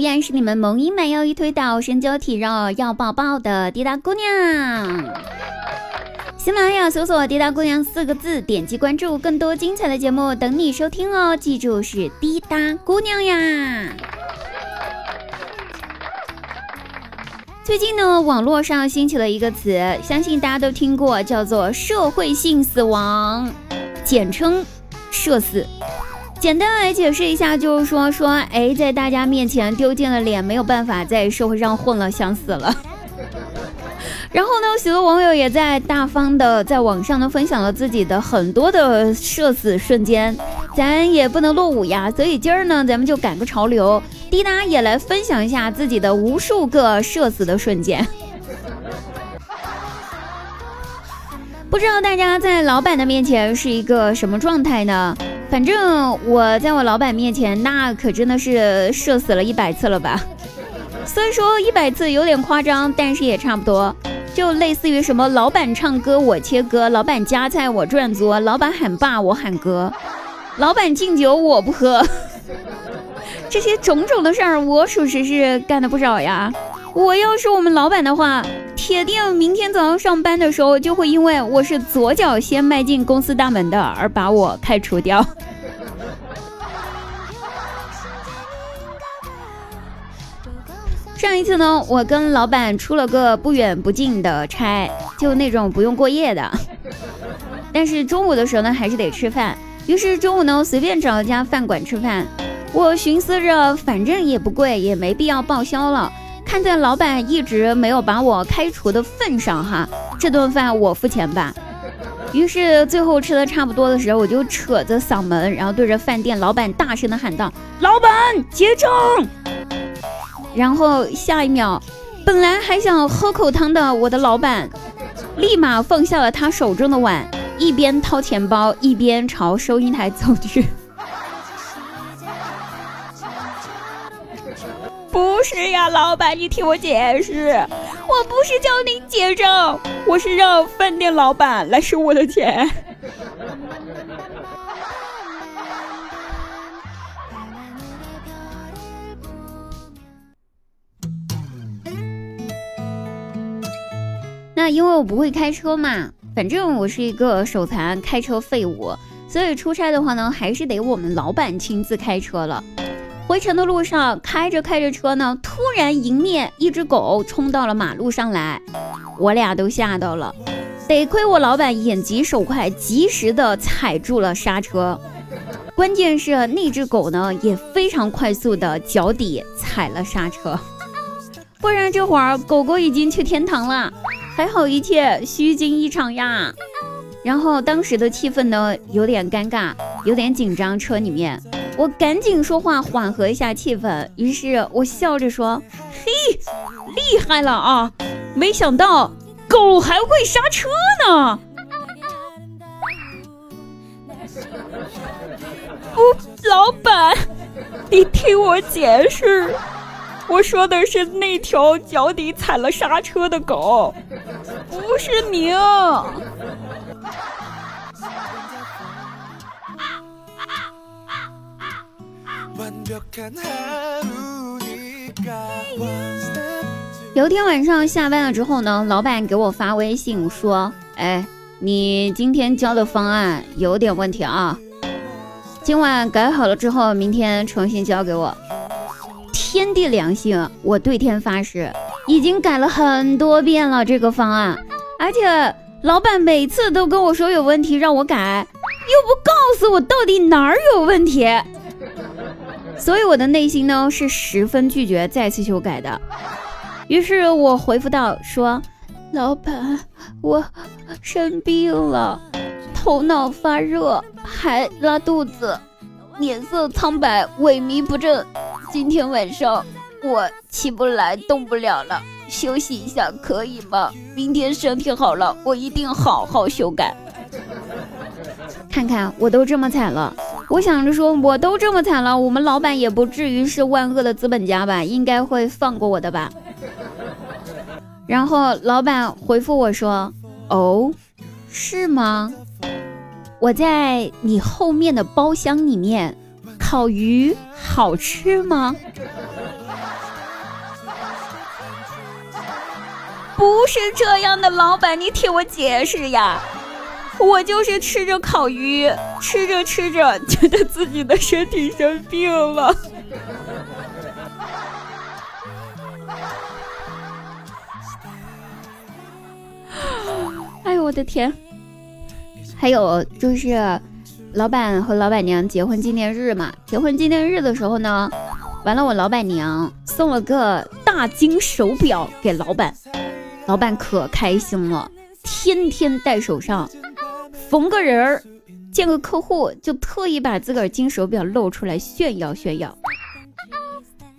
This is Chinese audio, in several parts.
依然是你们萌音满腰一推倒，身娇体弱要抱抱的滴答姑娘。喜马拉雅搜索“滴答姑娘”四个字，点击关注，更多精彩的节目等你收听哦。记住是滴答姑娘呀。最近呢，网络上兴起了一个词，相信大家都听过，叫做社会性死亡，简称社死。简单来解释一下，就是说说，哎，在大家面前丢尽了脸，没有办法在社会上混了，想死了。然后呢，许多网友也在大方的在网上呢分享了自己的很多的社死瞬间，咱也不能落伍呀，所以今儿呢，咱们就赶个潮流。滴答也来分享一下自己的无数个社死的瞬间。不知道大家在老板的面前是一个什么状态呢？反正我在我老板面前，那可真的是社死了一百次了吧。虽然说一百次有点夸张，但是也差不多。就类似于什么老板唱歌我切歌，老板夹菜我转桌，老板喊爸我喊哥，老板敬酒我不喝。这些种种的事儿，我属实是干的不少呀。我要是我们老板的话，铁定明天早上上班的时候就会因为我是左脚先迈进公司大门的而把我开除掉。上一次呢，我跟老板出了个不远不近的差，就那种不用过夜的。但是中午的时候呢，还是得吃饭。于是中午呢，随便找了家饭馆吃饭。我寻思着，反正也不贵，也没必要报销了。看在老板一直没有把我开除的份上，哈，这顿饭我付钱吧。于是最后吃的差不多的时候，我就扯着嗓门，然后对着饭店老板大声的喊道：“老板，结账！”然后下一秒，本来还想喝口汤的我的老板，立马放下了他手中的碗，一边掏钱包，一边朝收银台走去。不是呀，老板，你听我解释，我不是叫你结账，我是让饭店老板来收我的钱。那因为我不会开车嘛，反正我是一个手残开车废物，所以出差的话呢，还是得我们老板亲自开车了。回程的路上，开着开着车呢，突然迎面一只狗冲到了马路上来，我俩都吓到了。得亏我老板眼疾手快，及时的踩住了刹车。关键是那只狗呢，也非常快速的脚底踩了刹车，不然这会儿狗狗已经去天堂了。还好一切虚惊一场呀。然后当时的气氛呢，有点尴尬，有点紧张，车里面。我赶紧说话缓和一下气氛，于是我笑着说：“嘿，厉害了啊！没想到狗还会刹车呢。”不，老板，你听我解释，我说的是那条脚底踩了刹车的狗，不是你。有天晚上下班了之后呢，老板给我发微信说：“哎，你今天交的方案有点问题啊，今晚改好了之后，明天重新交给我。”天地良心，我对天发誓，已经改了很多遍了这个方案，而且老板每次都跟我说有问题让我改，又不告诉我到底哪儿有问题。所以我的内心呢是十分拒绝再次修改的，于是我回复道说：“老板，我生病了，头脑发热，还拉肚子，脸色苍白，萎靡不振。今天晚上我起不来，动不了了，休息一下可以吗？明天身体好了，我一定好好修改。看看我都这么惨了。”我想着说我都这么惨了我们老板也不至于是万恶的资本家吧应该会放过我的吧。然后老板回复我说哦是吗？我在你后面的包厢里面烤鱼好吃吗？不是这样的老板你听我解释呀。我就是吃着烤鱼，吃着吃着，觉得自己的身体生病了。哎呦我的天！还有就是，老板和老板娘结婚纪念日嘛，结婚纪念日的时候呢，完了我老板娘送了个大金手表给老板，老板可开心了，天天戴手上。逢个人儿，见个客户，就特意把自个儿金手表露出来炫耀炫耀。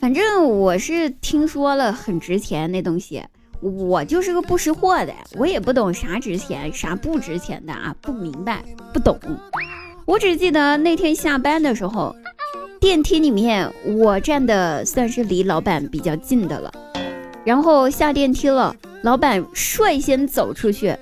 反正我是听说了很值钱那东西，我就是个不识货的，我也不懂啥值钱啥不值钱的啊，不明白不懂。我只记得那天下班的时候，电梯里面我站的算是离老板比较近的了，然后下电梯了，老板率先走出去。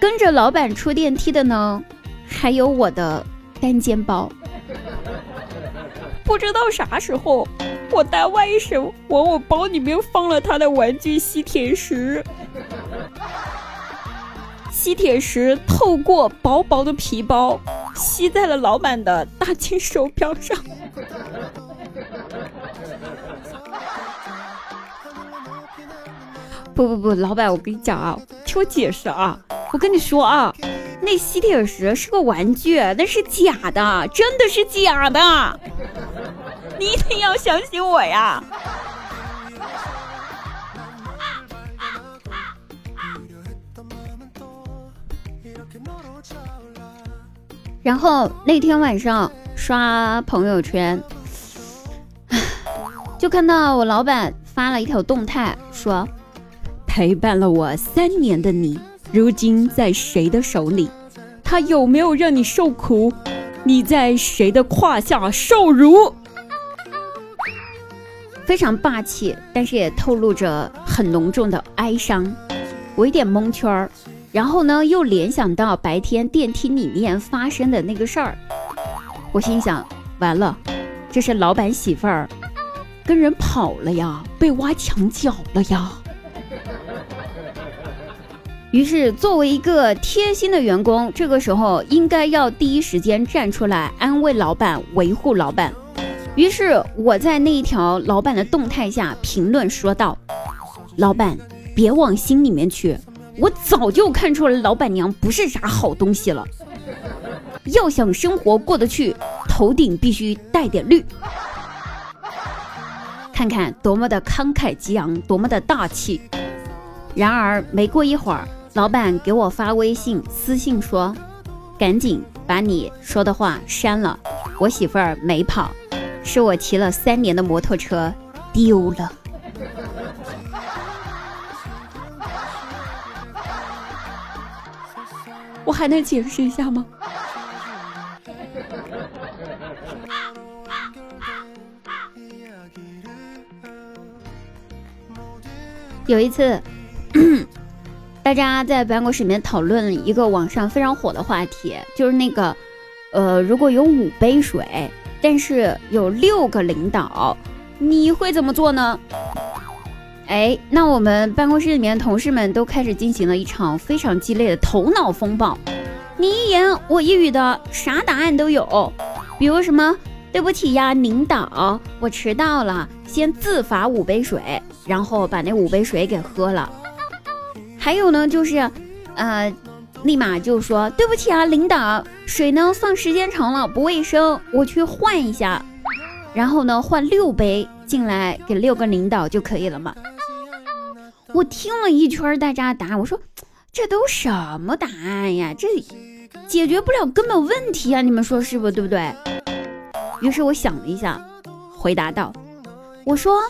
跟着老板出电梯的呢，还有我的单肩包。不知道啥时候，我大外甥往我包里面放了他的玩具吸铁石。吸铁石透过薄薄的皮包，吸在了老板的大金手表上。不不不，老板，我跟你讲啊，听我解释啊。我跟你说啊，那吸铁石是个玩具，那是假的，真的是假的，你一定要相信我呀！然后那天晚上刷朋友圈，就看到我老板发了一条动态，说陪伴了我三年的你。如今在谁的手里？他有没有让你受苦？你在谁的胯下受辱？非常霸气，但是也透露着很浓重的哀伤。我有点蒙圈儿，然后呢，又联想到白天电梯里面发生的那个事儿。我心想：完了，这是老板媳妇儿跟人跑了呀，被挖墙脚了呀。于是，作为一个贴心的员工，这个时候应该要第一时间站出来安慰老板、维护老板。于是，我在那一条老板的动态下评论说道：“老板，别往心里面去，我早就看出来老板娘不是啥好东西了。要想生活过得去，头顶必须带点绿。看看多么的慷慨激昂，多么的大气。然而，没过一会儿。”老板给我发微信私信说：“赶紧把你说的话删了，我媳妇儿没跑，是我骑了三年的摩托车丢了。”我还能解释一下吗？有一次。大家在办公室里面讨论一个网上非常火的话题，就是那个，呃，如果有五杯水，但是有六个领导，你会怎么做呢？哎，那我们办公室里面同事们都开始进行了一场非常激烈的头脑风暴，你一言我一语的，啥答案都有，比如什么，对不起呀，领导，我迟到了，先自罚五杯水，然后把那五杯水给喝了。还有呢，就是，呃，立马就说对不起啊，领导，水呢放时间长了不卫生，我去换一下。然后呢，换六杯进来给六个领导就可以了嘛。我听了一圈大家的答案，我说这都什么答案呀？这解决不了根本问题啊！你们说是不？对不对？于是我想了一下，回答道：“我说，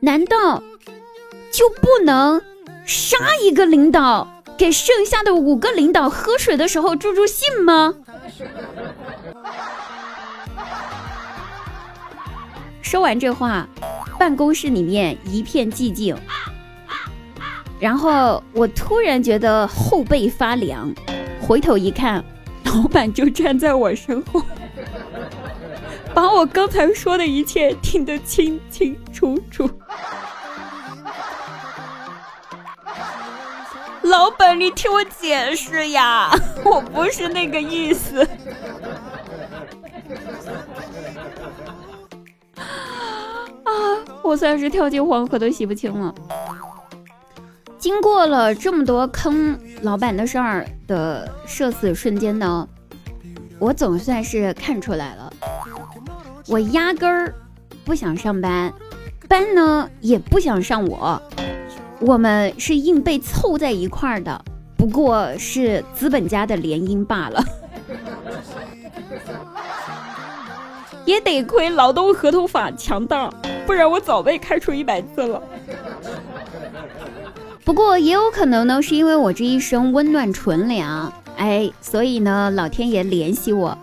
难道就不能？”杀一个领导，给剩下的五个领导喝水的时候助助兴吗？说完这话，办公室里面一片寂静。然后我突然觉得后背发凉，回头一看，老板就站在我身后，把我刚才说的一切听得清清楚楚。老板，你听我解释呀，我不是那个意思。啊，我算是跳进黄河都洗不清了。经过了这么多坑老板的事儿的社死瞬间呢，我总算是看出来了，我压根儿不想上班，班呢也不想上我，我们是硬被凑在一块儿的，不过是资本家的联姻罢了。也得亏劳动合同法强大，不然我早被开除一百次了。不过也有可能呢，是因为我这一生温暖纯良，哎，所以呢，老天爷怜惜我。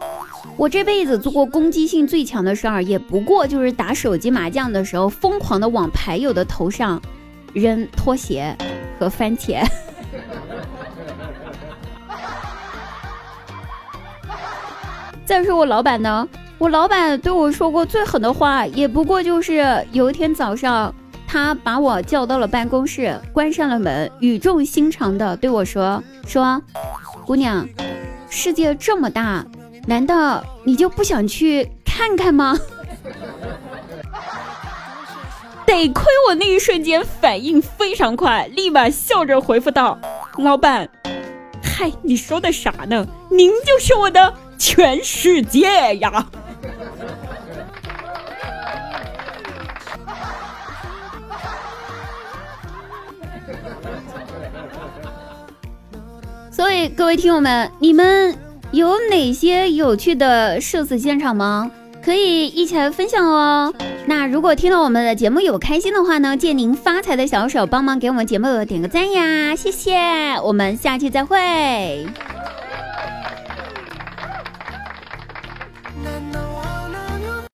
我这辈子做过攻击性最强的事儿，也不过就是打手机麻将的时候，疯狂的往牌友的头上扔拖鞋和番茄。再说我老板呢，我老板对我说过最狠的话，也不过就是有一天早上。他把我叫到了办公室，关上了门，语重心长的对我说：“说，姑娘，世界这么大，难道你就不想去看看吗？”得亏我那一瞬间反应非常快，立马笑着回复道：“老板，嗨，你说的啥呢？您就是我的全世界呀！”所以各位听友们，你们有哪些有趣的社死现场吗？可以一起来分享哦。那如果听了我们的节目有开心的话呢，借您发财的小手帮忙给我们节目点个赞呀，谢谢。我们下期再会。